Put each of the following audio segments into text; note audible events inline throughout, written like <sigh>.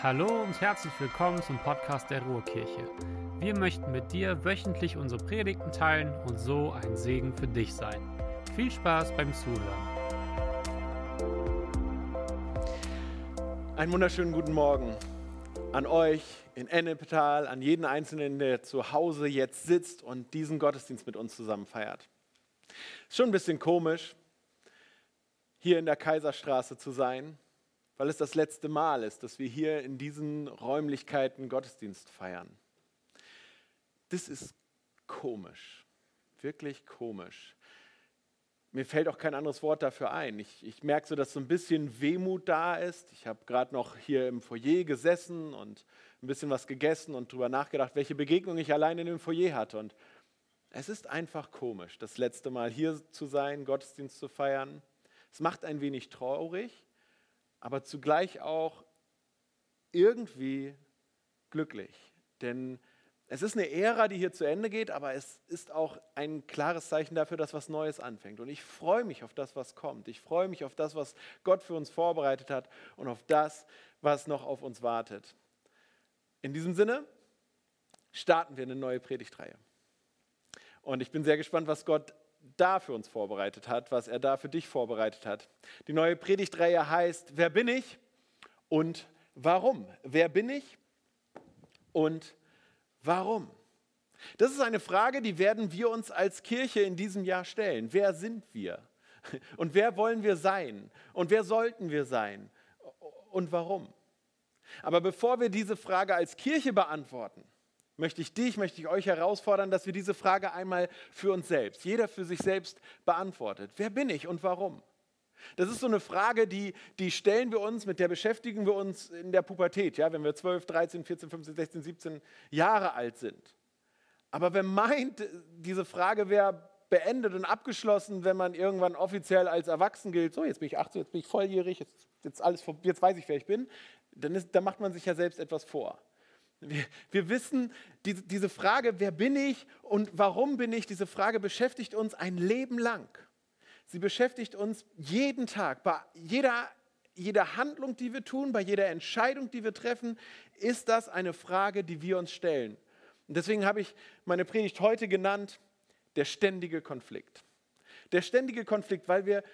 Hallo und herzlich willkommen zum Podcast der Ruhrkirche. Wir möchten mit dir wöchentlich unsere Predigten teilen und so ein Segen für dich sein. Viel Spaß beim Zuhören. Einen wunderschönen guten Morgen an euch in Ennepetal, an jeden Einzelnen, der zu Hause jetzt sitzt und diesen Gottesdienst mit uns zusammen feiert. Ist schon ein bisschen komisch, hier in der Kaiserstraße zu sein weil es das letzte Mal ist, dass wir hier in diesen Räumlichkeiten Gottesdienst feiern. Das ist komisch, wirklich komisch. Mir fällt auch kein anderes Wort dafür ein. Ich, ich merke so, dass so ein bisschen Wehmut da ist. Ich habe gerade noch hier im Foyer gesessen und ein bisschen was gegessen und darüber nachgedacht, welche Begegnung ich allein in dem Foyer hatte. Und es ist einfach komisch, das letzte Mal hier zu sein, Gottesdienst zu feiern. Es macht ein wenig traurig, aber zugleich auch irgendwie glücklich. Denn es ist eine Ära, die hier zu Ende geht, aber es ist auch ein klares Zeichen dafür, dass was Neues anfängt. Und ich freue mich auf das, was kommt. Ich freue mich auf das, was Gott für uns vorbereitet hat und auf das, was noch auf uns wartet. In diesem Sinne starten wir eine neue Predigtreihe. Und ich bin sehr gespannt, was Gott da für uns vorbereitet hat, was er da für dich vorbereitet hat. Die neue Predigtreihe heißt, wer bin ich und warum? Wer bin ich und warum? Das ist eine Frage, die werden wir uns als Kirche in diesem Jahr stellen. Wer sind wir? <laughs> Und wer wollen wir sein? Und wer sollten wir sein? Und warum? Aber bevor wir diese Frage als Kirche beantworten, möchte ich dich, möchte ich euch herausfordern, dass wir diese Frage einmal für uns selbst, jeder für sich selbst beantwortet. Wer bin ich und warum? Das ist so eine Frage, die, die stellen wir uns, mit der beschäftigen wir uns in der Pubertät, ja, wenn wir 12, 13, 14, 15, 16, 17 Jahre alt sind. Aber wer meint, diese Frage wäre beendet und abgeschlossen, wenn man irgendwann offiziell als erwachsen gilt, so jetzt bin ich 18, jetzt bin ich volljährig, jetzt, jetzt, alles, jetzt weiß ich, wer ich bin, dann, ist, dann macht man sich ja selbst etwas vor. Wir, wir wissen, die, diese Frage, wer bin ich und warum bin ich, diese Frage beschäftigt uns ein Leben lang. Sie beschäftigt uns jeden Tag, bei jeder, jeder Handlung, die wir tun, bei jeder Entscheidung, die wir treffen, ist das eine Frage, die wir uns stellen. Und deswegen habe ich meine Predigt heute genannt, der ständige Konflikt. Der ständige Konflikt, weil wir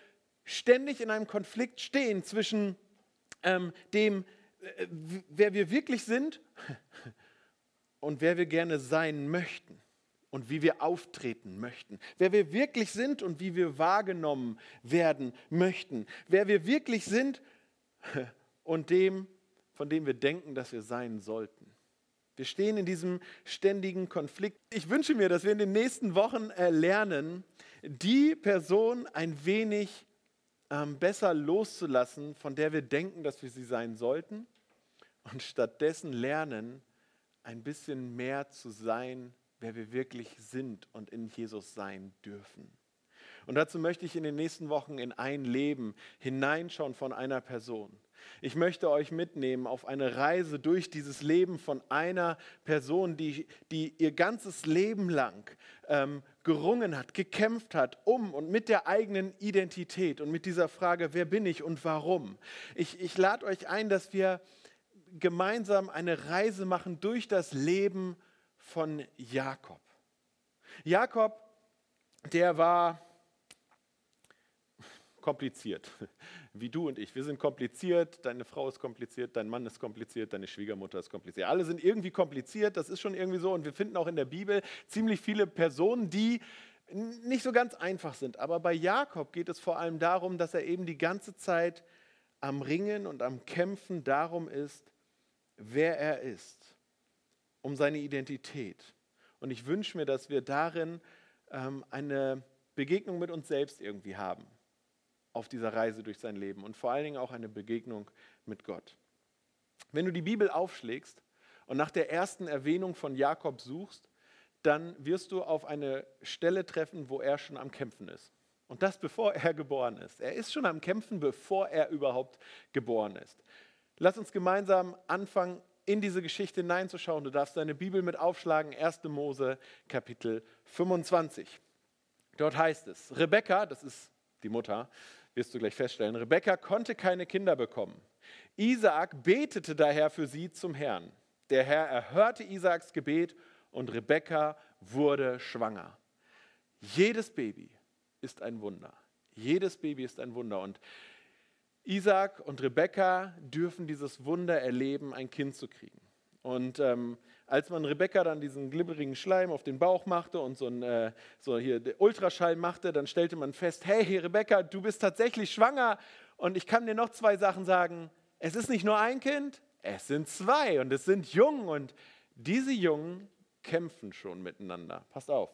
ständig in einem Konflikt stehen zwischen ähm, dem, wer wir wirklich sind <laughs> und wer wir gerne sein möchten und wie wir auftreten möchten. Wer wir wirklich sind und wie wir wahrgenommen werden möchten. Wer wir wirklich sind <laughs> und dem, von dem wir denken, dass wir sein sollten. Wir stehen in diesem ständigen Konflikt. Ich wünsche mir, dass wir in den nächsten Wochen lernen, die Person ein wenig ähm, besser loszulassen, von der wir denken, dass wir sie sein sollten und stattdessen lernen, ein bisschen mehr zu sein, wer wir wirklich sind und in Jesus sein dürfen. Und dazu möchte ich in den nächsten Wochen in ein Leben hineinschauen von einer Person. Ich möchte euch mitnehmen auf eine Reise durch dieses Leben von einer Person, die, die ihr ganzes Leben lang ähm, gerungen hat, gekämpft hat, um und mit der eigenen Identität und mit dieser Frage, wer bin ich und warum. Ich, ich lade euch ein, dass wir gemeinsam eine Reise machen durch das Leben von Jakob. Jakob, der war kompliziert, <laughs> wie du und ich. Wir sind kompliziert, deine Frau ist kompliziert, dein Mann ist kompliziert, deine Schwiegermutter ist kompliziert. Alle sind irgendwie kompliziert, das ist schon irgendwie so. Und wir finden auch in der Bibel ziemlich viele Personen, die nicht so ganz einfach sind. Aber bei Jakob geht es vor allem darum, dass er eben die ganze Zeit am Ringen und am Kämpfen darum ist, wer er ist, um seine Identität. Und ich wünsche mir, dass wir darin ähm, eine Begegnung mit uns selbst irgendwie haben auf dieser Reise durch sein Leben und vor allen Dingen auch eine Begegnung mit Gott. Wenn du die Bibel aufschlägst und nach der ersten Erwähnung von Jakob suchst, dann wirst du auf eine Stelle treffen, wo er schon am Kämpfen ist. Und das bevor er geboren ist. Er ist schon am Kämpfen, bevor er überhaupt geboren ist. Lass uns gemeinsam anfangen, in diese Geschichte hineinzuschauen. Du darfst deine Bibel mit aufschlagen, 1. Mose Kapitel 25. Dort heißt es, Rebekka, das ist die Mutter, wirst du gleich feststellen. Rebekka konnte keine Kinder bekommen. Isaak betete daher für sie zum Herrn. Der Herr erhörte Isaaks Gebet und Rebekka wurde schwanger. Jedes Baby ist ein Wunder. Jedes Baby ist ein Wunder. Und Isaac und Rebekka dürfen dieses Wunder erleben, ein Kind zu kriegen. Und ähm, als man Rebekka dann diesen glibberigen Schleim auf den Bauch machte und so, ein, äh, so hier Ultraschall machte, dann stellte man fest, hey Rebekka, du bist tatsächlich schwanger. Und ich kann dir noch zwei Sachen sagen. Es ist nicht nur ein Kind, es sind zwei und es sind Jungen. Und diese Jungen kämpfen schon miteinander. Passt auf.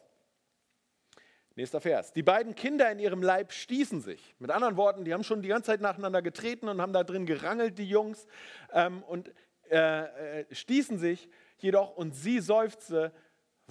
Nächster Vers. Die beiden Kinder in ihrem Leib stießen sich. Mit anderen Worten, die haben schon die ganze Zeit nacheinander getreten und haben da drin gerangelt, die Jungs, ähm, und äh, äh, stießen sich jedoch und sie seufzte,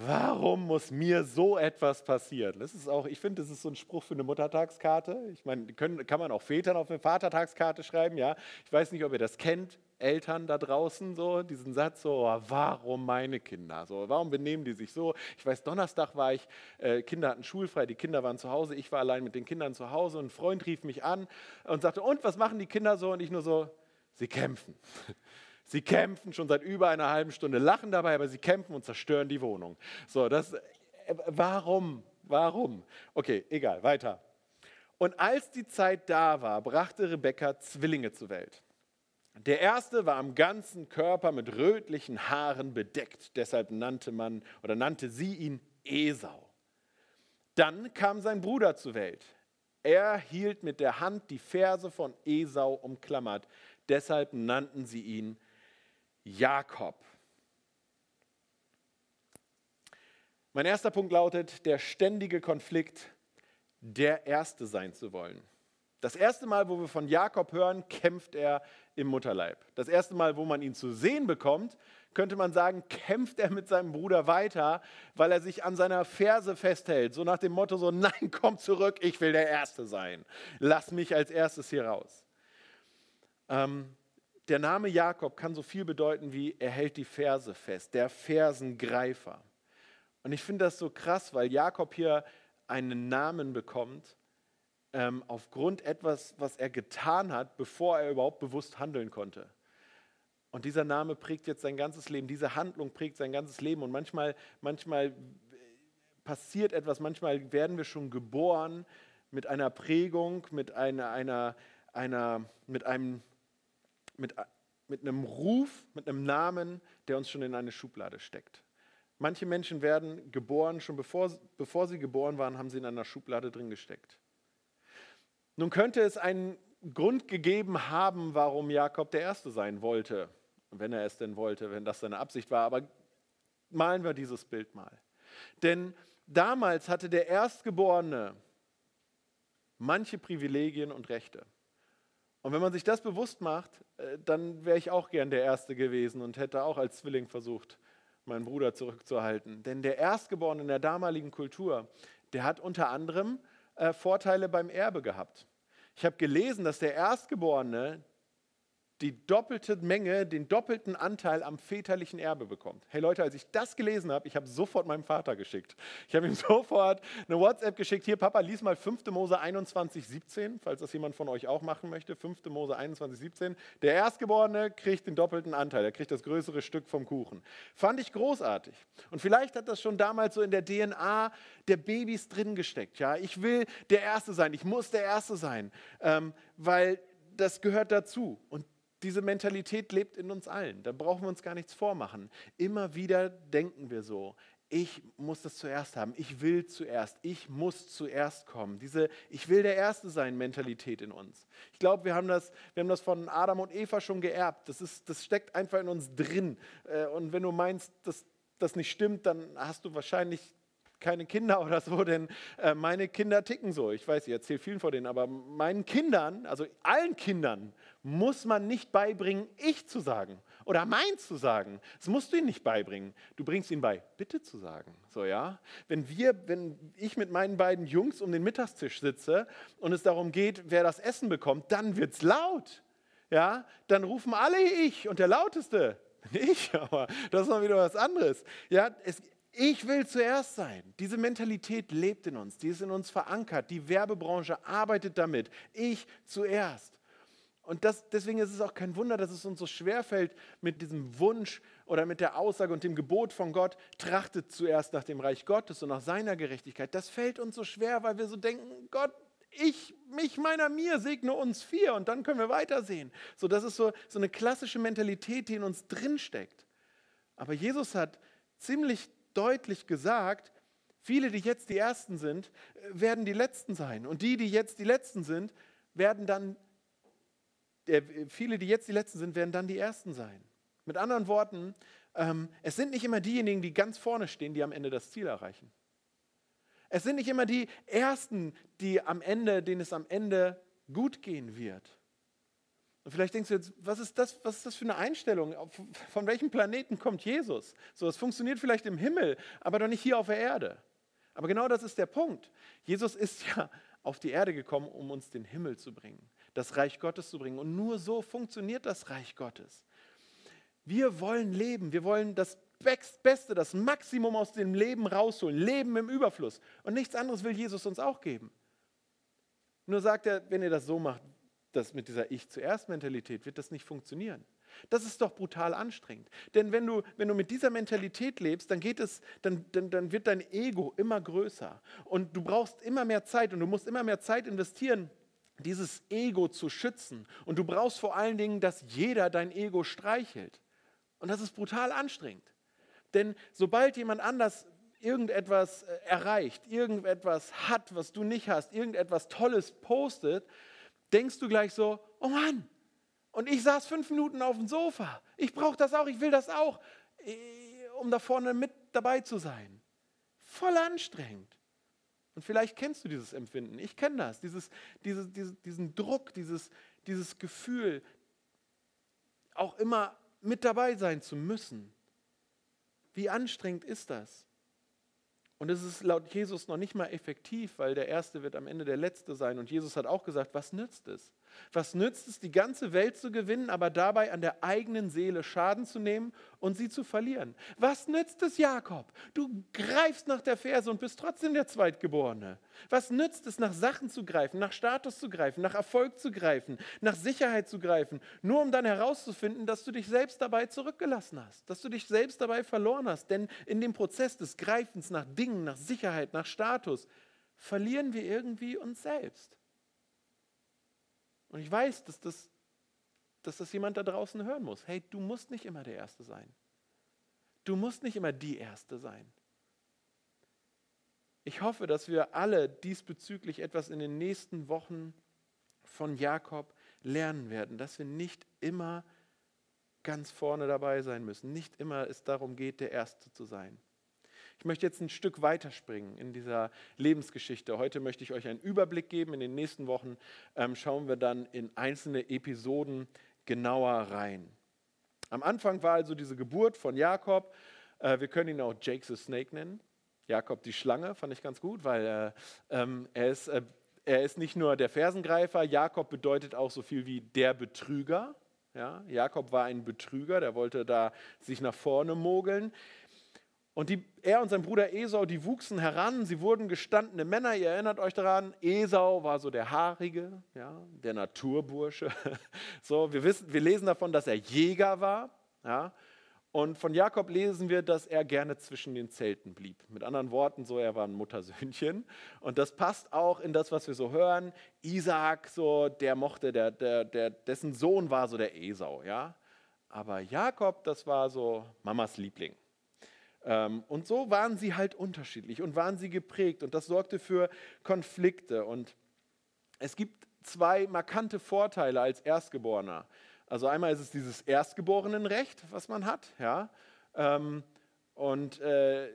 Warum muss mir so etwas passieren? Das ist auch, ich finde, das ist so ein Spruch für eine Muttertagskarte. Ich meine, kann man auch Vätern auf eine Vatertagskarte schreiben, ja. Ich weiß nicht, ob ihr das kennt, Eltern da draußen, so diesen Satz, so, oh, warum meine Kinder? So, warum benehmen die sich so? Ich weiß, Donnerstag war ich, äh, Kinder hatten schulfrei, die Kinder waren zu Hause, ich war allein mit den Kindern zu Hause und ein Freund rief mich an und sagte, und was machen die Kinder so? Und ich nur so, sie kämpfen. <laughs> Sie kämpfen schon seit über einer halben Stunde, lachen dabei, aber sie kämpfen und zerstören die Wohnung. So, das, äh, warum? Warum? Okay, egal, weiter. Und als die Zeit da war, brachte Rebekka Zwillinge zur Welt. Der erste war am ganzen Körper mit rötlichen Haaren bedeckt, deshalb nannte man oder nannte sie ihn Esau. Dann kam sein Bruder zur Welt. Er hielt mit der Hand die Ferse von Esau umklammert, deshalb nannten sie ihn Jakob. Mein erster Punkt lautet, der ständige Konflikt, der Erste sein zu wollen. Das erste Mal, wo wir von Jakob hören, kämpft er im Mutterleib. Das erste Mal, wo man ihn zu sehen bekommt, könnte man sagen, kämpft er mit seinem Bruder weiter, weil er sich an seiner Ferse festhält. So nach dem Motto, so nein, komm zurück, ich will der Erste sein. Lass mich als erstes hier raus. Ähm, der Name Jakob kann so viel bedeuten wie er hält die Ferse fest, der Fersengreifer. Und ich finde das so krass, weil Jakob hier einen Namen bekommt ähm, aufgrund etwas, was er getan hat, bevor er überhaupt bewusst handeln konnte. Und dieser Name prägt jetzt sein ganzes Leben, diese Handlung prägt sein ganzes Leben. Und manchmal, manchmal passiert etwas, manchmal werden wir schon geboren mit einer Prägung, mit einer, einer, einer mit einem mit, mit einem Ruf, mit einem Namen, der uns schon in eine Schublade steckt. Manche Menschen werden geboren, schon bevor, bevor sie geboren waren, haben sie in einer Schublade drin gesteckt. Nun könnte es einen Grund gegeben haben, warum Jakob der Erste sein wollte, wenn er es denn wollte, wenn das seine Absicht war. Aber malen wir dieses Bild mal. Denn damals hatte der Erstgeborene manche Privilegien und Rechte. Und wenn man sich das bewusst macht, äh, dann wäre ich auch gern der Erste gewesen und hätte auch als Zwilling versucht, meinen Bruder zurückzuhalten. Denn der Erstgeborene in der damaligen Kultur, der hat unter anderem äh, Vorteile beim Erbe gehabt. Ich habe gelesen, dass der Erstgeborene die doppelte Menge, den doppelten Anteil am väterlichen Erbe bekommt. Hey Leute, als ich das gelesen habe, ich habe sofort meinem Vater geschickt. Ich habe ihm <laughs> sofort eine WhatsApp geschickt. Hier, Papa, lies mal 5. Mose 21, 17, falls das jemand von euch auch machen möchte. 5. Mose 21, 17. Der Erstgeborene kriegt den doppelten Anteil, er kriegt das größere Stück vom Kuchen. Fand ich großartig. Und vielleicht hat das schon damals so in der DNA der Babys drin gesteckt. Ja? Ich will der Erste sein, ich muss der Erste sein, ähm, weil das gehört dazu. Und diese Mentalität lebt in uns allen. Da brauchen wir uns gar nichts vormachen. Immer wieder denken wir so, ich muss das zuerst haben, ich will zuerst, ich muss zuerst kommen. Diese Ich will der Erste sein Mentalität in uns. Ich glaube, wir, haben das, wir haben das von Adam und Eva schon geerbt. Das, ist, das steckt einfach in uns drin. Äh, und wenn du meinst, dass das nicht stimmt, dann hast du wahrscheinlich keine Kinder oder so, denn äh, meine Kinder ticken so. Ich weiß, ich erzähle vielen vor denen, aber meinen Kindern, also allen Kindern, muss man nicht beibringen, ich zu sagen oder mein zu sagen. Das musst du ihnen nicht beibringen. Du bringst ihnen bei, bitte zu sagen. So, ja? Wenn wir, wenn ich mit meinen beiden Jungs um den Mittagstisch sitze und es darum geht, wer das Essen bekommt, dann wird es laut. Ja? Dann rufen alle ich und der lauteste <laughs> ich, aber das ist noch wieder was anderes. Ja, es, Ich will zuerst sein. Diese Mentalität lebt in uns, die ist in uns verankert. Die Werbebranche arbeitet damit. Ich zuerst. Und das, deswegen ist es auch kein Wunder, dass es uns so schwerfällt mit diesem Wunsch oder mit der Aussage und dem Gebot von Gott, trachtet zuerst nach dem Reich Gottes und nach seiner Gerechtigkeit. Das fällt uns so schwer, weil wir so denken, Gott, ich, mich, meiner, mir, segne uns vier und dann können wir weitersehen. So, das ist so, so eine klassische Mentalität, die in uns drinsteckt. Aber Jesus hat ziemlich deutlich gesagt, viele, die jetzt die Ersten sind, werden die Letzten sein. Und die, die jetzt die Letzten sind, werden dann, äh, viele, die jetzt die Letzten sind, werden dann die Ersten sein. Mit anderen Worten, ähm, es sind nicht immer diejenigen, die ganz vorne stehen, die am Ende das Ziel erreichen. Es sind nicht immer die Ersten, die am Ende, denen es am Ende gut gehen wird. Und vielleicht denkst du jetzt, was ist das, was ist das für eine Einstellung? Von welchem Planeten kommt Jesus? So, es funktioniert vielleicht im Himmel, aber doch nicht hier auf der Erde. Aber genau das ist der Punkt. Jesus ist ja auf die Erde gekommen, um uns den Himmel zu bringen, das Reich Gottes zu bringen. Und nur so funktioniert das Reich Gottes. Wir wollen leben, wir wollen das Beste, das Maximum aus dem Leben rausholen, Leben im Überfluss. Und nichts anderes will Jesus uns auch geben. Nur sagt er, wenn ihr das so macht, das mit dieser Ich zuerst Mentalität, wird das nicht funktionieren. Das ist doch brutal anstrengend. Denn wenn du, wenn du mit dieser Mentalität lebst, dann, geht es, dann, dann, dann wird dein Ego immer größer. Und du brauchst immer mehr Zeit und du musst immer mehr Zeit investieren, dieses Ego zu schützen. Und du brauchst vor allen Dingen, dass jeder dein Ego streichelt. Und das ist brutal anstrengend. Denn sobald jemand anders irgendetwas äh, erreicht, irgendetwas hat, was du nicht hast, irgendetwas Tolles postet, denkst du gleich so, oh Mann, und ich saß fünf Minuten auf dem Sofa. Ich brauche das auch, ich will das auch, äh, um da vorne mit dabei zu sein. Voll anstrengend. Und vielleicht kennst du dieses Empfinden. Ich kenne das, dieses, dieses, diesen Druck, dieses, dieses Gefühl, auch immer mit dabei sein zu müssen. Wie anstrengend ist das? Und es ist laut Jesus noch nicht mal effektiv, weil der Erste wird am Ende der Letzte sein. Und Jesus hat auch gesagt, was nützt es? Was nützt es, die ganze Welt zu gewinnen, aber dabei an der eigenen Seele Schaden zu nehmen und sie zu verlieren? Was nützt es, Jakob? Du greifst nach der Ferse und bist trotzdem der Zweitgeborene. Was nützt es, nach Sachen zu greifen, nach Status zu greifen, nach Erfolg zu greifen, nach Sicherheit zu greifen, nur um dann herauszufinden, dass du dich selbst dabei zurückgelassen hast, dass du dich selbst dabei verloren hast? Denn in dem Prozess des Greifens nach Dingen, nach Sicherheit, nach Status, verlieren wir irgendwie uns selbst. Und ich weiß, dass das, dass das jemand da draußen hören muss. Hey, du musst nicht immer der Erste sein. Du musst nicht immer die Erste sein. Ich hoffe, dass wir alle diesbezüglich etwas in den nächsten Wochen von Jakob lernen werden, dass wir nicht immer ganz vorne dabei sein müssen, nicht immer es darum geht, der Erste zu sein. Ich möchte jetzt ein Stück weiterspringen in dieser Lebensgeschichte. Heute möchte ich euch einen Überblick geben. In den nächsten Wochen ähm, schauen wir dann in einzelne Episoden genauer rein. Am Anfang war also diese Geburt von Jakob. Äh, wir können ihn auch Jake the Snake nennen. Jakob die Schlange fand ich ganz gut, weil äh, ähm, er, ist, äh, er ist nicht nur der Fersengreifer. Jakob bedeutet auch so viel wie der Betrüger. Ja, Jakob war ein Betrüger, der wollte da sich nach vorne mogeln. Und die, er und sein Bruder Esau, die wuchsen heran, sie wurden gestandene Männer, ihr erinnert euch daran, Esau war so der Haarige, ja, der Naturbursche. <laughs> So, wir, wissen, wir lesen davon, dass er Jäger war. Ja, und von Jakob lesen wir, dass er gerne zwischen den Zelten blieb. Mit anderen Worten, so er war ein Muttersöhnchen. Und das passt auch in das, was wir so hören. Isaac, so der mochte, der, der, der, dessen Sohn war so der Esau, ja. Aber Jakob, das war so Mamas Liebling. Ähm, und so waren sie halt unterschiedlich und waren sie geprägt und das sorgte für Konflikte. Und es gibt zwei markante Vorteile als Erstgeborener. Also einmal ist es dieses Erstgeborenenrecht, was man hat, ja. Ähm, und äh,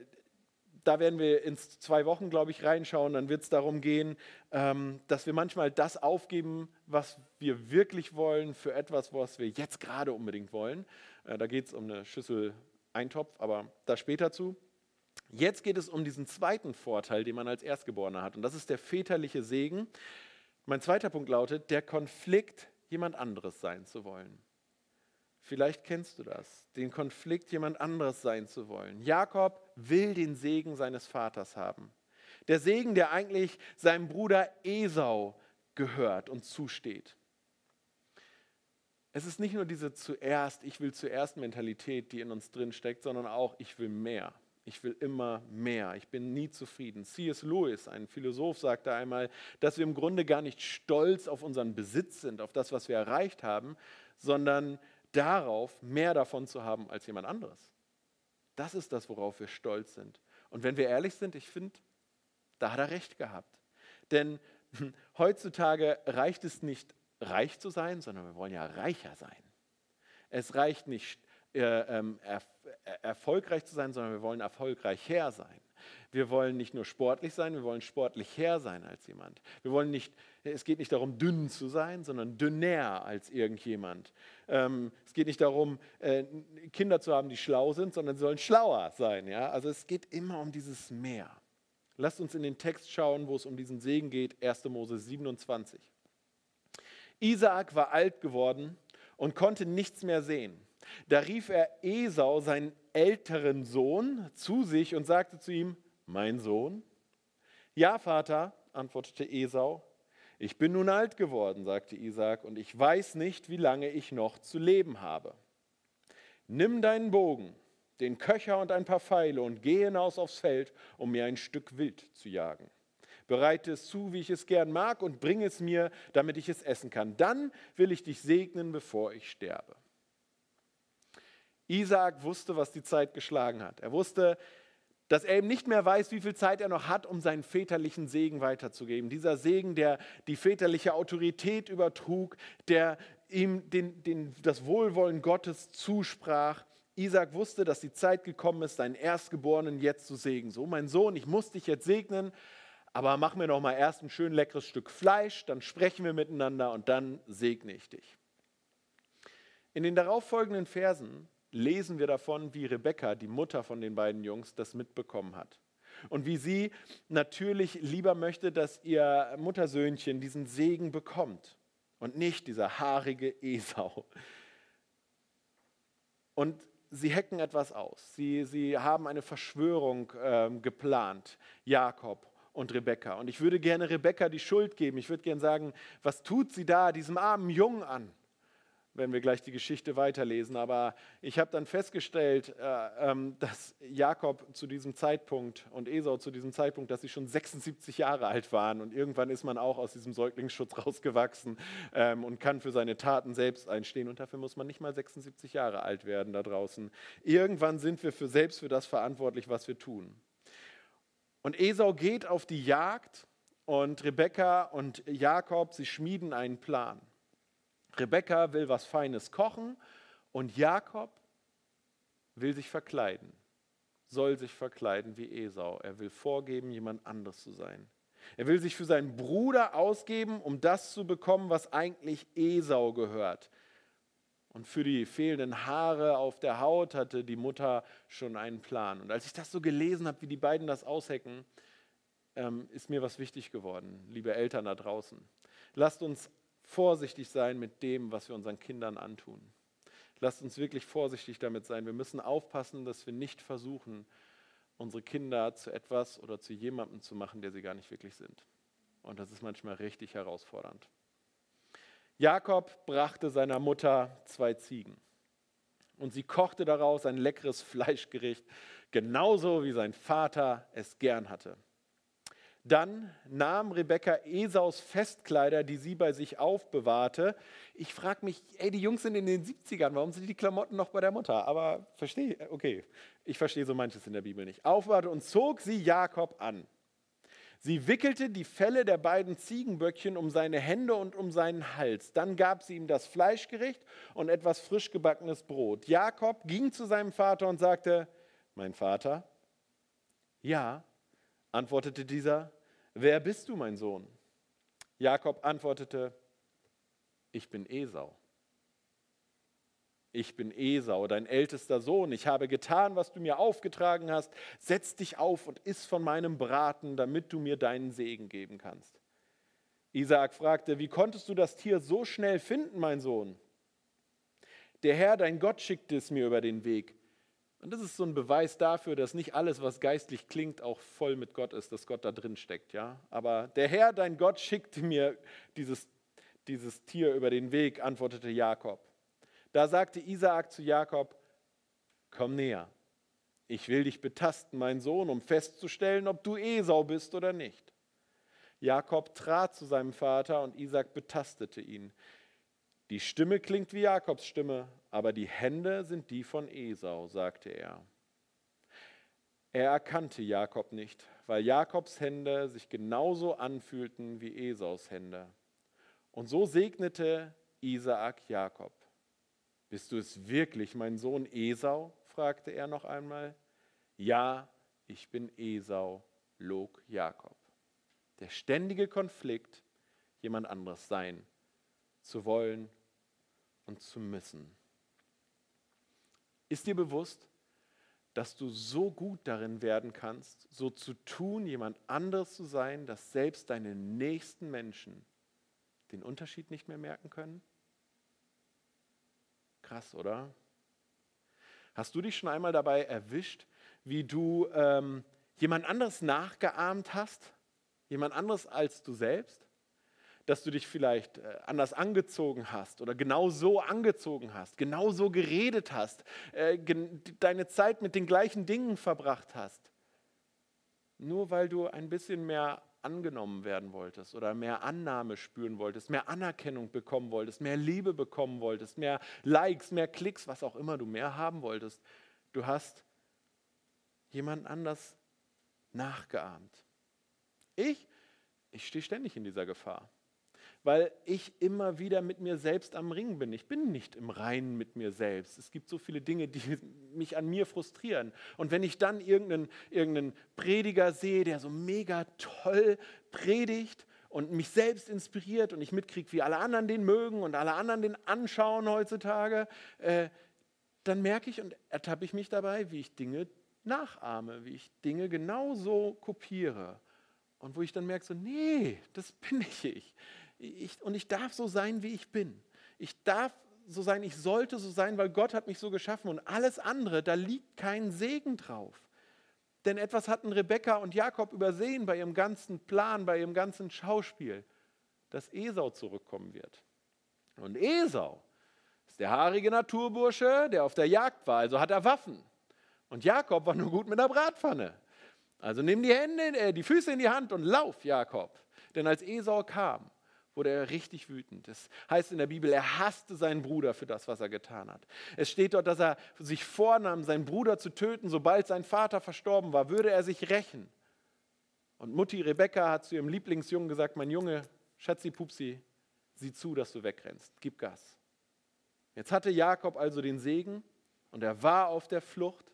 da werden wir in zwei Wochen, glaube ich, reinschauen. Dann wird es darum gehen, ähm, dass wir manchmal das aufgeben, was wir wirklich wollen, für etwas, was wir jetzt gerade unbedingt wollen. Äh, da geht es um eine Schüssel Eintopf, aber da später zu. Jetzt geht es um diesen zweiten Vorteil, den man als Erstgeborener hat. Und das ist der väterliche Segen. Mein zweiter Punkt lautet, der Konflikt, jemand anderes sein zu wollen. Vielleicht kennst du das, den Konflikt, jemand anderes sein zu wollen. Jakob will den Segen seines Vaters haben. Der Segen, der eigentlich seinem Bruder Esau gehört und zusteht. Es ist nicht nur diese zuerst, ich will zuerst Mentalität, die in uns drin steckt, sondern auch ich will mehr. Ich will immer mehr. Ich bin nie zufrieden. C.S. Lewis, ein Philosoph, sagte einmal, dass wir im Grunde gar nicht stolz auf unseren Besitz sind, auf das, was wir erreicht haben, sondern darauf, mehr davon zu haben als jemand anderes. Das ist das, worauf wir stolz sind. Und wenn wir ehrlich sind, ich finde, da hat er recht gehabt. Denn <laughs> heutzutage reicht es nicht, reich zu sein, sondern wir wollen ja reicher sein. Es reicht nicht, äh, ähm, er, erfolgreich zu sein, sondern wir wollen erfolgreicher sein. Wir wollen nicht nur sportlich sein, wir wollen sportlicher sein als jemand. Wir wollen nicht, es geht nicht darum, dünn zu sein, sondern dünner als irgendjemand. Ähm, es geht nicht darum, äh, Kinder zu haben, die schlau sind, sondern sie sollen schlauer sein. Ja? Also es geht immer um dieses Mehr. Lasst uns in den Text schauen, wo es um diesen Segen geht, 1. Mose 27. Isaak war alt geworden und konnte nichts mehr sehen. Da rief er Esau, seinen älteren Sohn, zu sich und sagte zu ihm, mein Sohn? Ja, Vater, antwortete Esau. Ich bin nun alt geworden, sagte Isaak, und ich weiß nicht, wie lange ich noch zu leben habe. Nimm deinen Bogen, den Köcher und ein paar Pfeile und geh hinaus aufs Feld, um mir ein Stück Wild zu jagen. Bereite es zu, wie ich es gern mag, und bring es mir, damit ich es essen kann. Dann will ich dich segnen, bevor ich sterbe. Isaak wusste, was die Zeit geschlagen hat. Er wusste, dass er eben nicht mehr weiß, wie viel Zeit er noch hat, um seinen väterlichen Segen weiterzugeben. Dieser Segen, der die väterliche Autorität übertrug, der ihm den, den, das Wohlwollen Gottes zusprach. Isaac wusste, dass die Zeit gekommen ist, seinen Erstgeborenen jetzt zu segnen. So, mein Sohn, ich muss dich jetzt segnen, aber mach mir noch mal erst ein schön leckeres Stück Fleisch, dann sprechen wir miteinander und dann segne ich dich. In den darauffolgenden Versen lesen wir davon, wie Rebekka, die Mutter von den beiden Jungs, das mitbekommen hat. Und wie sie natürlich lieber möchte, dass ihr Muttersöhnchen diesen Segen bekommt und nicht dieser haarige Esau. Und sie hacken etwas aus. Sie, sie haben eine Verschwörung äh, geplant, Jakob und Rebekka. Und ich würde gerne Rebekka die Schuld geben. Ich würde gerne sagen, was tut sie da diesem armen Jungen an? wenn wir gleich die Geschichte weiterlesen. Aber ich habe dann festgestellt, äh, ähm, dass Jakob zu diesem Zeitpunkt und Esau zu diesem Zeitpunkt, dass sie schon 76 Jahre alt waren. Und irgendwann ist man auch aus diesem Säuglingsschutz rausgewachsen ähm, und kann für seine Taten selbst einstehen. Und dafür muss man nicht mal 76 Jahre alt werden da draußen. Irgendwann sind wir für selbst für das verantwortlich, was wir tun. Und Esau geht auf die Jagd und Rebekka und Jakob, sie schmieden einen Plan. Rebekka will was Feines kochen und Jakob will sich verkleiden, soll sich verkleiden wie Esau. Er will vorgeben, jemand anderes zu sein. Er will sich für seinen Bruder ausgeben, um das zu bekommen, was eigentlich Esau gehört. Und für die fehlenden Haare auf der Haut hatte die Mutter schon einen Plan. Und als ich das so gelesen habe, wie die beiden das aushecken, ähm, ist mir was wichtig geworden, liebe Eltern da draußen. Lasst uns vorsichtig sein mit dem, was wir unseren Kindern antun. Lasst uns wirklich vorsichtig damit sein. Wir müssen aufpassen, dass wir nicht versuchen, unsere Kinder zu etwas oder zu jemandem zu machen, der sie gar nicht wirklich sind. Und das ist manchmal richtig herausfordernd. Jakob brachte seiner Mutter zwei Ziegen und sie kochte daraus ein leckeres Fleischgericht, genauso wie sein Vater es gern hatte. Dann nahm Rebekka Esaus Festkleider, die sie bei sich aufbewahrte. Ich frage mich, ey, die Jungs sind in den 70ern, warum sind die Klamotten noch bei der Mutter? Aber verstehe, okay, ich verstehe so manches in der Bibel nicht. Aufbewahrte und zog sie Jakob an. Sie wickelte die Felle der beiden Ziegenböckchen um seine Hände und um seinen Hals. Dann gab sie ihm das Fleischgericht und etwas frisch gebackenes Brot. Jakob ging zu seinem Vater und sagte, mein Vater? Ja, antwortete dieser, Wer bist du, mein Sohn? Jakob antwortete, ich bin Esau. Ich bin Esau, dein ältester Sohn. Ich habe getan, was du mir aufgetragen hast. Setz dich auf und iss von meinem Braten, damit du mir deinen Segen geben kannst. Isaak fragte, wie konntest du das Tier so schnell finden, mein Sohn? der Herr, dein Gott, schickte es mir über den Weg. Und das ist so ein Beweis dafür, dass nicht alles, was geistlich klingt, auch voll mit Gott ist, dass Gott da drin steckt. Ja? Aber der Herr, dein Gott, schickte mir dieses, dieses Tier über den Weg, antwortete Jakob. Da sagte Isaak zu Jakob, komm näher. Ich will dich betasten, mein Sohn, um festzustellen, ob du Esau bist oder nicht. Jakob trat zu seinem Vater und Isaak betastete ihn. Die Stimme klingt wie Jakobs Stimme, aber die Hände sind die von Esau, sagte er. Er erkannte Jakob nicht, weil Jakobs Hände sich genauso anfühlten wie Esaus Hände. Und so segnete Isaak Jakob. Bist du es wirklich, mein Sohn Esau? fragte er noch einmal. Ja, ich bin Esau, log Jakob. Der ständige Konflikt, jemand anderes sein zu wollen und zu müssen. Ist dir bewusst, dass du so gut darin werden kannst, so zu tun, jemand anderes zu sein, dass selbst deine nächsten Menschen den Unterschied nicht mehr merken können? Krass, oder? Hast du dich schon einmal dabei erwischt, wie du ähm, jemand anderes nachgeahmt hast? Jemand anderes als du selbst? dass du dich vielleicht äh, anders angezogen hast oder genau so angezogen hast, genau so geredet hast, äh, deine Zeit mit den gleichen Dingen verbracht hast. Nur weil du ein bisschen mehr angenommen werden wolltest oder mehr Annahme spüren wolltest, mehr Anerkennung bekommen wolltest, mehr Liebe bekommen wolltest, mehr Likes, mehr Klicks, was auch immer du mehr haben wolltest. Du hast jemand anders nachgeahmt. Ich, ich stehe ständig in dieser Gefahr weil ich immer wieder mit mir selbst am Ringen bin. Ich bin nicht im Reinen mit mir selbst. Es gibt so viele Dinge, die <laughs> mich an mir frustrieren. Und wenn ich dann irgendeinen, irgendeinen Prediger sehe, der so mega toll predigt und mich selbst inspiriert und ich mitkriege, wie alle anderen den mögen und alle anderen den anschauen heutzutage, äh, dann merke ich und ertappe ich mich dabei, wie ich Dinge nachahme, wie ich Dinge genauso kopiere. Und wo ich dann merke, so, nee, das bin nicht ich. Ich, und ich darf so sein, wie ich bin. Ich darf so sein, ich sollte so sein, weil Gott hat mich so geschaffen und alles andere, da liegt kein Segen drauf. Denn etwas hatten Rebekka und Jakob übersehen bei ihrem ganzen Plan, bei ihrem ganzen Schauspiel, dass Esau zurückkommen wird. Und Esau ist der haarige Naturbursche, der auf der Jagd war, also hat er Waffen. Und Jakob war nur gut mit der Bratpfanne. Also nimm die Hände, äh, die Füße in die Hand und lauf, Jakob. Denn als Esau kam, wurde er richtig wütend. Das heißt in der Bibel, er hasste seinen Bruder für das, was er getan hat. Es steht dort, dass er sich vornahm, seinen Bruder zu töten, sobald sein Vater verstorben war, würde er sich rächen. Und Mutti Rebecca hat zu ihrem Lieblingsjungen gesagt, mein Junge, Schatzi Pupsi, sieh zu, dass du wegrennst, gib Gas. Jetzt hatte Jakob also den Segen und er war auf der Flucht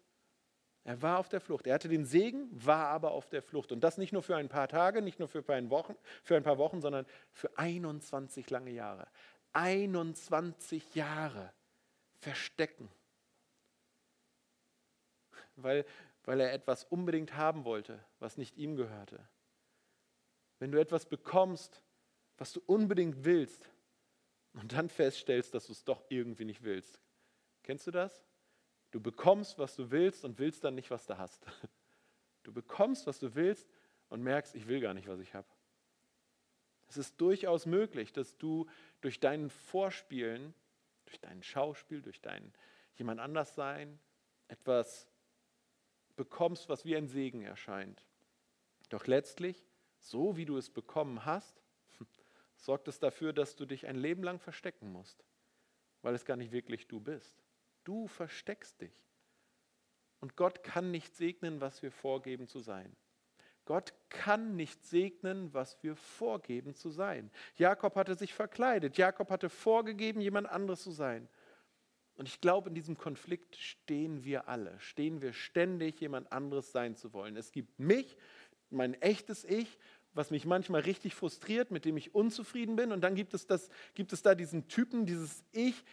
er war auf der Flucht. Er hatte den Segen, war aber auf der Flucht. Und das nicht nur für ein paar Tage, nicht nur für ein, paar Wochen, für ein paar Wochen, sondern für 21 lange Jahre. 21 Jahre verstecken. Weil, weil er etwas unbedingt haben wollte, was nicht ihm gehörte. Wenn du etwas bekommst, was du unbedingt willst, und dann feststellst, dass du es doch irgendwie nicht willst. Kennst du das? Du bekommst, was du willst und willst dann nicht, was du hast. Du bekommst, was du willst und merkst, ich will gar nicht, was ich habe. Es ist durchaus möglich, dass du durch dein Vorspielen, durch dein Schauspiel, durch dein jemand anders sein, etwas bekommst, was wie ein Segen erscheint. Doch letztlich, so wie du es bekommen hast, sorgt es dafür, dass du dich ein Leben lang verstecken musst, weil es gar nicht wirklich du bist. Du versteckst dich. Und Gott kann nicht segnen, was wir vorgeben zu sein. Gott kann nicht segnen, was wir vorgeben zu sein. Jakob hatte sich verkleidet. Jakob hatte vorgegeben, jemand anderes zu sein. Und ich glaube, in diesem Konflikt stehen wir alle, stehen wir ständig, jemand anderes sein zu wollen. Es gibt mich, mein echtes Ich, was mich manchmal richtig frustriert, mit dem ich unzufrieden bin. Und dann gibt es, das, gibt es da diesen Typen, dieses Ich,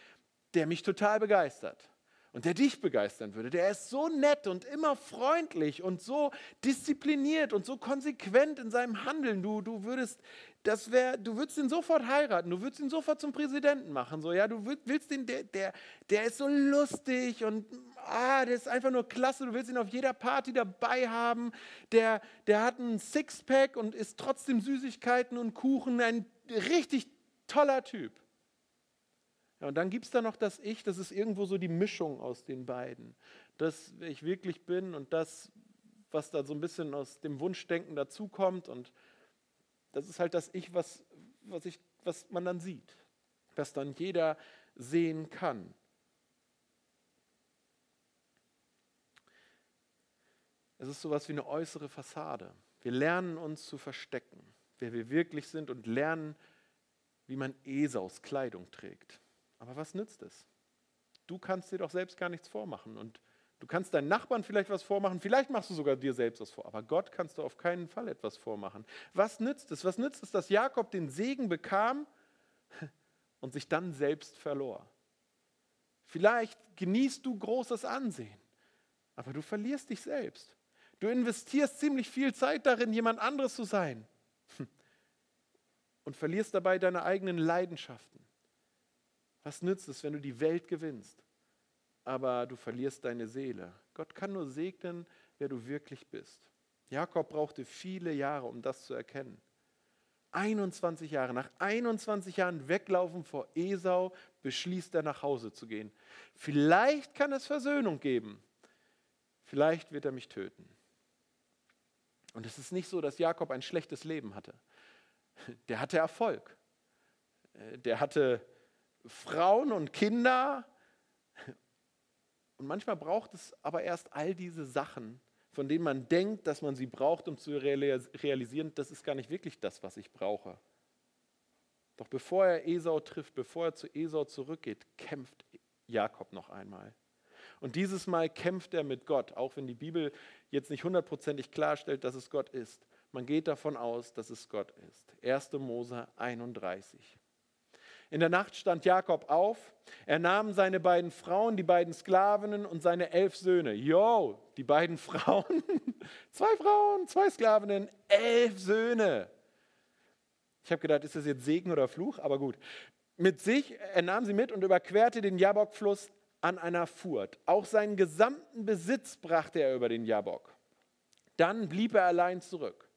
der mich total begeistert und der dich begeistern würde. Der ist so nett und immer freundlich und so diszipliniert und so konsequent in seinem Handeln. Du, du würdest das wär, du würdest ihn sofort heiraten, du würdest ihn sofort zum Präsidenten machen. So, ja, du willst den, der, der, der ist so lustig und ah, der ist einfach nur klasse, du willst ihn auf jeder Party dabei haben. Der, der hat einen Sixpack und isst trotzdem Süßigkeiten und Kuchen, ein richtig toller Typ. Ja, und dann gibt es da noch das Ich, das ist irgendwo so die Mischung aus den beiden. Das, wer ich wirklich bin und das, was da so ein bisschen aus dem Wunschdenken dazukommt und das ist halt das Ich, was, was, ich, was man dann sieht, was dann jeder sehen kann. Es ist sowas wie eine äußere Fassade. Wir lernen uns zu verstecken, wer wir wirklich sind und lernen, wie man Esaus Kleidung trägt. Aber was nützt es? Du kannst dir doch selbst gar nichts vormachen und Du kannst deinen Nachbarn vielleicht was vormachen, vielleicht machst du sogar dir selbst was vor, aber Gott kannst du auf keinen Fall etwas vormachen. Was nützt es? Was nützt es, dass Jakob den Segen bekam <laughs> und sich dann selbst verlor? Vielleicht genießt du großes Ansehen, aber du verlierst dich selbst. Du investierst ziemlich viel Zeit darin, jemand anderes zu sein <laughs> und verlierst dabei deine eigenen Leidenschaften. Was nützt es, wenn du die Welt gewinnst? aber du verlierst deine Seele. Gott kann nur segnen, wer du wirklich bist. Jakob brauchte viele Jahre, um das zu erkennen. 21 Jahre, nach 21 Jahren Weglaufen vor Esau, beschließt er nach Hause zu gehen. Vielleicht kann es Versöhnung geben. Vielleicht wird er mich töten. Und es ist nicht so, dass Jakob ein schlechtes Leben hatte. Der hatte Erfolg. Der hatte Frauen und Kinder und manchmal braucht es aber erst all diese Sachen, von denen man denkt, dass man sie braucht, um zu realisieren, das ist gar nicht wirklich das, was ich brauche. Doch bevor er Esau trifft, bevor er zu Esau zurückgeht, kämpft Jakob noch einmal. Und dieses Mal kämpft er mit Gott, auch wenn die Bibel jetzt nicht hundertprozentig klarstellt, dass es Gott ist. Man geht davon aus, dass es Gott ist. 1. Mose 31. In der Nacht stand Jakob auf. Er nahm seine beiden Frauen, die beiden Sklavinnen und seine elf Söhne. Yo, die beiden <laughs> Frauen, zwei Frauen, zwei Sklavinnen, elf Söhne. Ich habe gedacht, ist das jetzt Segen oder Fluch? Aber gut. Mit sich, er nahm sie mit und überquerte den Jabok-Fluss an einer Furt. Auch seinen gesamten Besitz brachte er über den Jabok. Dann blieb er allein zurück.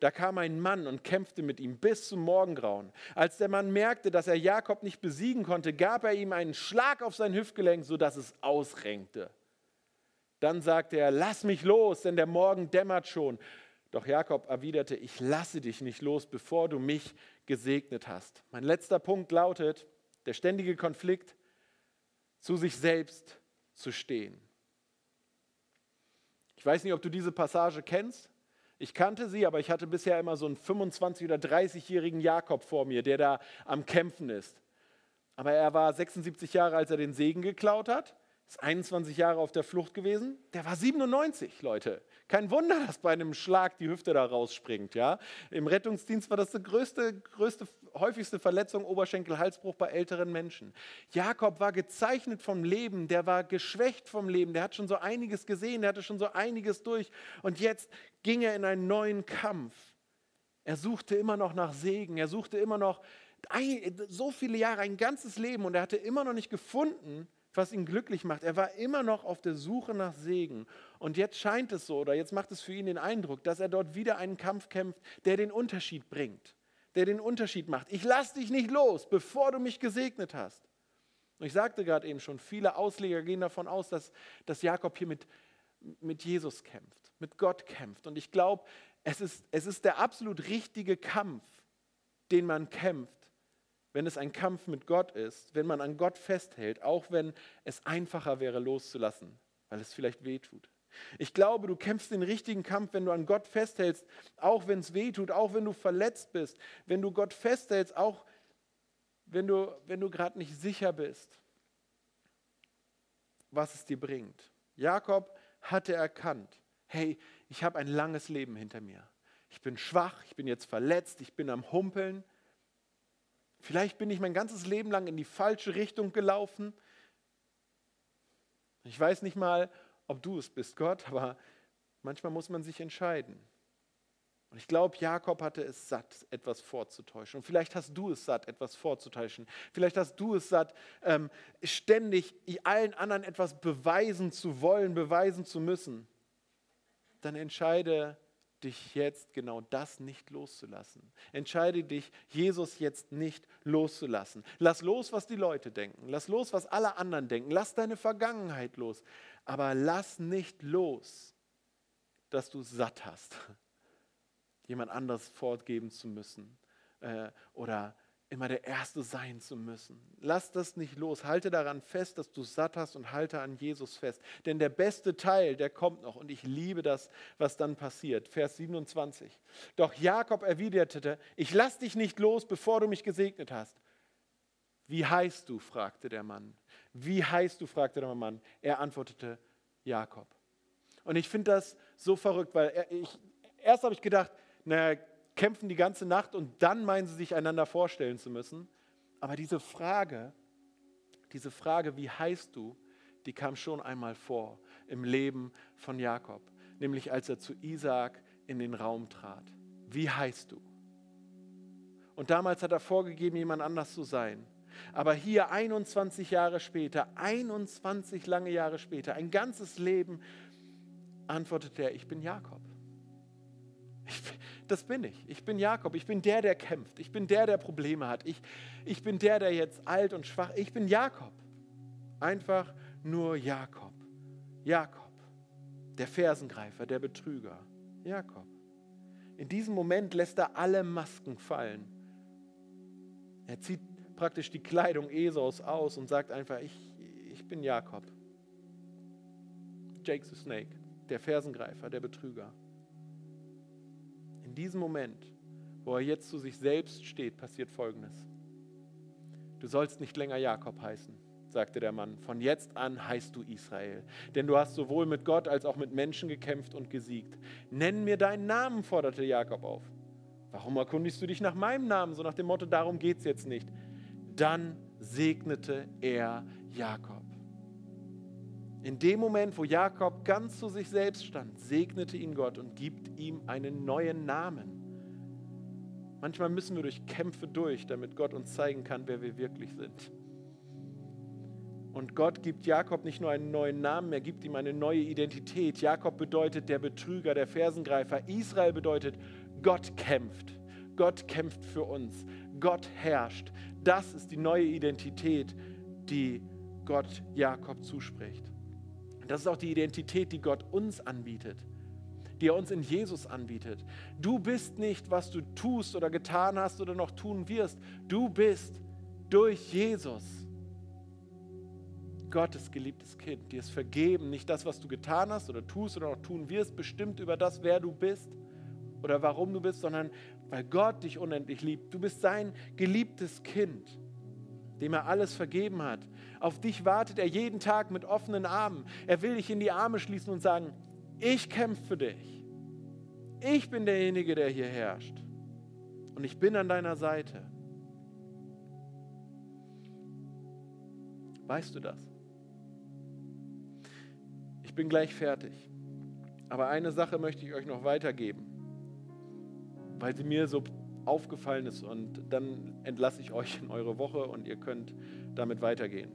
Da kam ein Mann und kämpfte mit ihm bis zum Morgengrauen. Als der Mann merkte, dass er Jakob nicht besiegen konnte, gab er ihm einen Schlag auf sein Hüftgelenk, sodass es ausrenkte. Dann sagte er, lass mich los, denn der Morgen dämmert schon. Doch Jakob erwiderte, ich lasse dich nicht los, bevor du mich gesegnet hast. Mein letzter Punkt lautet, der ständige Konflikt, zu sich selbst zu stehen. Ich weiß nicht, ob du diese Passage kennst. Ich kannte sie, aber ich hatte bisher immer so einen 25- oder 30-jährigen Jakob vor mir, der da am Kämpfen ist. Aber er war 76 Jahre, als er den Segen geklaut hat ist 21 Jahre auf der Flucht gewesen. Der war 97, Leute. Kein Wunder, dass bei einem Schlag die Hüfte da rausspringt. Ja? Im Rettungsdienst war das die größte, größte, häufigste Verletzung, Oberschenkel-Halsbruch bei älteren Menschen. Jakob war gezeichnet vom Leben, der war geschwächt vom Leben, der hat schon so einiges gesehen, der hatte schon so einiges durch. Und jetzt ging er in einen neuen Kampf. Er suchte immer noch nach Segen, er suchte immer noch so viele Jahre, ein ganzes Leben und er hatte immer noch nicht gefunden, was ihn glücklich macht. Er war immer noch auf der Suche nach Segen. Und jetzt scheint es so, oder jetzt macht es für ihn den Eindruck, dass er dort wieder einen Kampf kämpft, der den Unterschied bringt, der den Unterschied macht. Ich lasse dich nicht los, bevor du mich gesegnet hast. Und ich sagte gerade eben schon, viele Ausleger gehen davon aus, dass, dass Jakob hier mit, mit Jesus kämpft, mit Gott kämpft. Und ich glaube, es ist, es ist der absolut richtige Kampf, den man kämpft wenn es ein Kampf mit Gott ist, wenn man an Gott festhält, auch wenn es einfacher wäre loszulassen, weil es vielleicht wehtut. Ich glaube, du kämpfst den richtigen Kampf, wenn du an Gott festhältst, auch wenn es wehtut, auch wenn du verletzt bist, wenn du Gott festhältst, auch wenn du, wenn du gerade nicht sicher bist, was es dir bringt. Jakob hatte erkannt, hey, ich habe ein langes Leben hinter mir. Ich bin schwach, ich bin jetzt verletzt, ich bin am Humpeln. Vielleicht bin ich mein ganzes Leben lang in die falsche Richtung gelaufen. Ich weiß nicht mal, ob du es bist, Gott, aber manchmal muss man sich entscheiden. Und ich glaube, Jakob hatte es satt, etwas vorzutäuschen. Und vielleicht hast du es satt, etwas vorzutäuschen. Vielleicht hast du es satt, ähm, ständig allen anderen etwas beweisen zu wollen, beweisen zu müssen. Dann entscheide dich jetzt genau das nicht loszulassen. Entscheide dich, Jesus jetzt nicht loszulassen. Lass los, was die Leute denken. Lass los, was alle anderen denken. Lass deine Vergangenheit los. Aber lass nicht los, dass du satt hast <laughs> jemand anderes fortgeben zu müssen äh, oder immer der Erste sein zu müssen. Lass das nicht los. Halte daran fest, dass du satt hast und halte an Jesus fest. Denn der beste Teil, der kommt noch und ich liebe das, was dann passiert. Vers 27. Doch Jakob erwiderte, ich lass dich nicht los, bevor du mich gesegnet hast. Wie heißt du? fragte der Mann. Wie heißt du? fragte der Mann. Er antwortete, Jakob. Und ich finde das so verrückt, weil ich, erst habe ich gedacht, naja, kämpfen die ganze Nacht und dann meinen sie sich einander vorstellen zu müssen. Aber diese Frage, diese Frage, wie heißt du, die kam schon einmal vor im Leben von Jakob, nämlich als er zu Isaak in den Raum trat. Wie heißt du? Und damals hat er vorgegeben, jemand anders zu sein. Aber hier 21 Jahre später, 21 lange Jahre später, ein ganzes Leben, antwortet er, ich bin Jakob. Ich, das bin ich. Ich bin Jakob. Ich bin der, der kämpft. Ich bin der, der Probleme hat. Ich, ich bin der, der jetzt alt und schwach. Ich bin Jakob. Einfach nur Jakob. Jakob. Der Fersengreifer, der Betrüger. Jakob. In diesem Moment lässt er alle Masken fallen. Er zieht praktisch die Kleidung Esaus aus und sagt einfach, ich, ich bin Jakob. Jake the Snake, der Fersengreifer, der Betrüger diesem Moment, wo er jetzt zu sich selbst steht, passiert Folgendes. Du sollst nicht länger Jakob heißen, sagte der Mann. Von jetzt an heißt du Israel. Denn du hast sowohl mit Gott als auch mit Menschen gekämpft und gesiegt. Nenn mir deinen Namen, forderte Jakob auf. Warum erkundigst du dich nach meinem Namen? So nach dem Motto, darum geht es jetzt nicht. Dann segnete er Jakob. In dem Moment, wo Jakob ganz zu sich selbst stand, segnete ihn Gott und gibt ihm einen neuen Namen. Manchmal müssen wir durch Kämpfe durch, damit Gott uns zeigen kann, wer wir wirklich sind. Und Gott gibt Jakob nicht nur einen neuen Namen, er gibt ihm eine neue Identität. Jakob bedeutet der Betrüger, der Fersengreifer. Israel bedeutet, Gott kämpft. Gott kämpft für uns. Gott herrscht. Das ist die neue Identität, die Gott Jakob zuspricht. Das ist auch die Identität, die Gott uns anbietet, die er uns in Jesus anbietet. Du bist nicht, was du tust oder getan hast oder noch tun wirst. Du bist durch Jesus Gottes geliebtes Kind. Dir ist vergeben, nicht das, was du getan hast oder tust oder noch tun wirst, bestimmt über das, wer du bist oder warum du bist, sondern weil Gott dich unendlich liebt. Du bist sein geliebtes Kind dem er alles vergeben hat. Auf dich wartet er jeden Tag mit offenen Armen. Er will dich in die Arme schließen und sagen, ich kämpfe für dich. Ich bin derjenige, der hier herrscht. Und ich bin an deiner Seite. Weißt du das? Ich bin gleich fertig. Aber eine Sache möchte ich euch noch weitergeben, weil sie mir so aufgefallen ist und dann entlasse ich euch in eure Woche und ihr könnt damit weitergehen.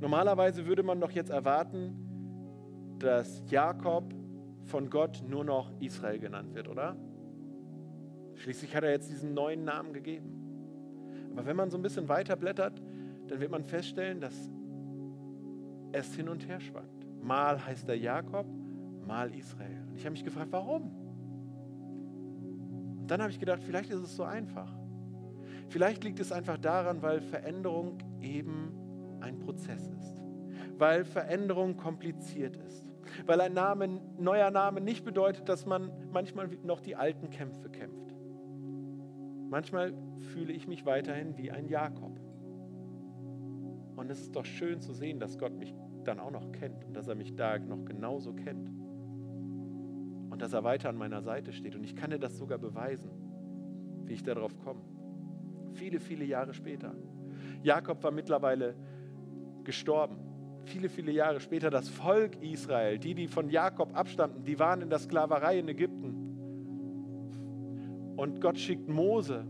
Normalerweise würde man doch jetzt erwarten, dass Jakob von Gott nur noch Israel genannt wird, oder? Schließlich hat er jetzt diesen neuen Namen gegeben. Aber wenn man so ein bisschen weiter blättert, dann wird man feststellen, dass es hin und her schwankt. Mal heißt er Jakob, mal Israel. Und ich habe mich gefragt, warum? dann habe ich gedacht, vielleicht ist es so einfach. Vielleicht liegt es einfach daran, weil Veränderung eben ein Prozess ist. Weil Veränderung kompliziert ist. Weil ein Name, neuer Name nicht bedeutet, dass man manchmal noch die alten Kämpfe kämpft. Manchmal fühle ich mich weiterhin wie ein Jakob. Und es ist doch schön zu sehen, dass Gott mich dann auch noch kennt und dass er mich da noch genauso kennt und dass er weiter an meiner Seite steht. Und ich kann dir das sogar beweisen, wie ich darauf komme. Viele, viele Jahre später. Jakob war mittlerweile gestorben. Viele, viele Jahre später das Volk Israel, die, die von Jakob abstammten, die waren in der Sklaverei in Ägypten. Und Gott schickt Mose,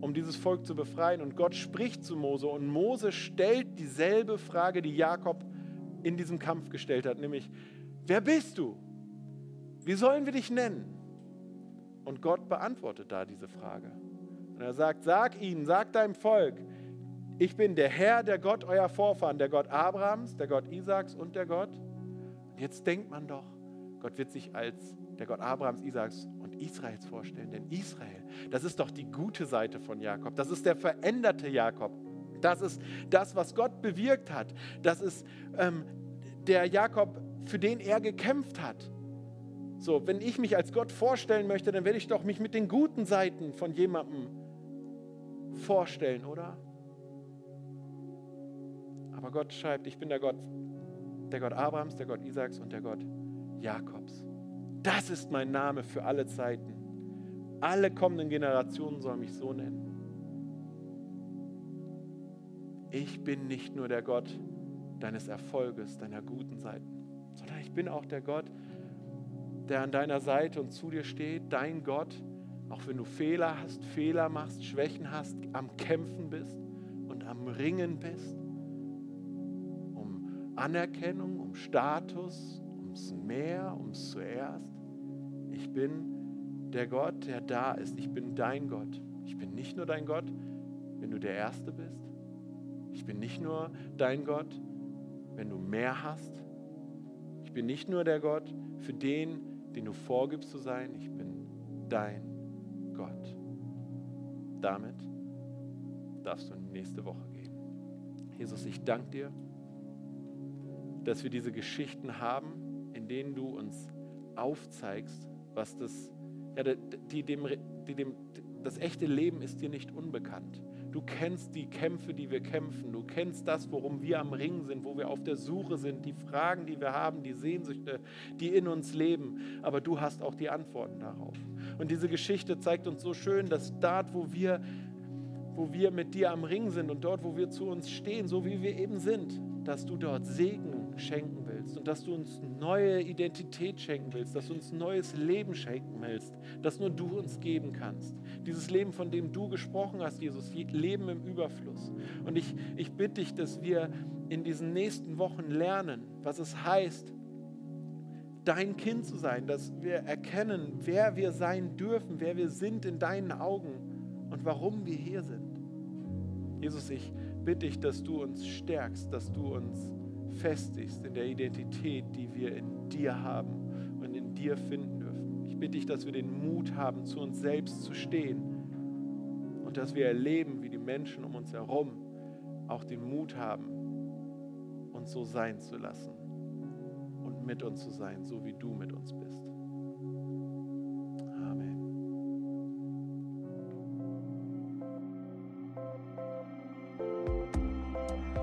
um dieses Volk zu befreien. Und Gott spricht zu Mose. Und Mose stellt dieselbe Frage, die Jakob in diesem Kampf gestellt hat, nämlich, wer bist du? Wie sollen wir dich nennen? Und Gott beantwortet da diese Frage. Und er sagt, sag ihnen, sag deinem Volk, ich bin der Herr, der Gott euer Vorfahren, der Gott Abrahams, der Gott Isaaks und der Gott. Und jetzt denkt man doch, Gott wird sich als der Gott Abrahams, Isaaks und Israels vorstellen. Denn Israel, das ist doch die gute Seite von Jakob. Das ist der veränderte Jakob. Das ist das, was Gott bewirkt hat. Das ist ähm, der Jakob, für den er gekämpft hat. So, wenn ich mich als Gott vorstellen möchte, dann werde ich doch mich mit den guten Seiten von jemandem vorstellen, oder? Aber Gott schreibt, ich bin der Gott, der Gott Abrahams, der Gott Isaaks und der Gott Jakobs. Das ist mein Name für alle Zeiten. Alle kommenden Generationen sollen mich so nennen. Ich bin nicht nur der Gott deines Erfolges, deiner guten Seiten, sondern ich bin auch der Gott, der an deiner Seite und zu dir steht, dein Gott, auch wenn du Fehler hast, Fehler machst, Schwächen hast, am Kämpfen bist und am Ringen bist Anerkennung, um Status, ums Mehr, ums Zuerst. Ich bin der Gott, der da ist. Ich bin dein Gott. Ich bin nicht nur dein Gott, wenn du der Erste bist. Ich bin nicht nur dein Gott, wenn du mehr hast. Ich bin nicht nur der Gott für den, den du vorgibst zu sein. Ich bin dein Gott. Damit darfst du nächste Woche gehen. Jesus, ich danke dir dass wir diese Geschichten haben, in denen du uns aufzeigst, was das, ja, die, dem, die, dem, das echte Leben ist dir nicht unbekannt. Du kennst die Kämpfe, die wir kämpfen. Du kennst das, worum wir am Ring sind, wo wir auf der Suche sind, die Fragen, die wir haben, die Sehnsüchte, die in uns leben. Aber du hast auch die Antworten darauf. Und diese Geschichte zeigt uns so schön, dass dort, wo wir, wo wir mit dir am Ring sind und dort, wo wir zu uns stehen, so wie wir eben sind, dass du dort Segen schenken willst und dass du uns neue Identität schenken willst, dass du uns neues Leben schenken willst, das nur du uns geben kannst. Dieses Leben, von dem du gesprochen hast, Jesus, Leben im Überfluss. Und ich, ich bitte dich, dass wir in diesen nächsten Wochen lernen, was es heißt, dein Kind zu sein, dass wir erkennen, wer wir sein dürfen, wer wir sind in deinen Augen und warum wir hier sind. Jesus, ich bitte dich, dass du uns stärkst, dass du uns festigst in der Identität, die wir in dir haben und in dir finden dürfen. Ich bitte dich, dass wir den Mut haben, zu uns selbst zu stehen und dass wir erleben, wie die Menschen um uns herum auch den Mut haben, uns so sein zu lassen und mit uns zu sein, so wie du mit uns bist.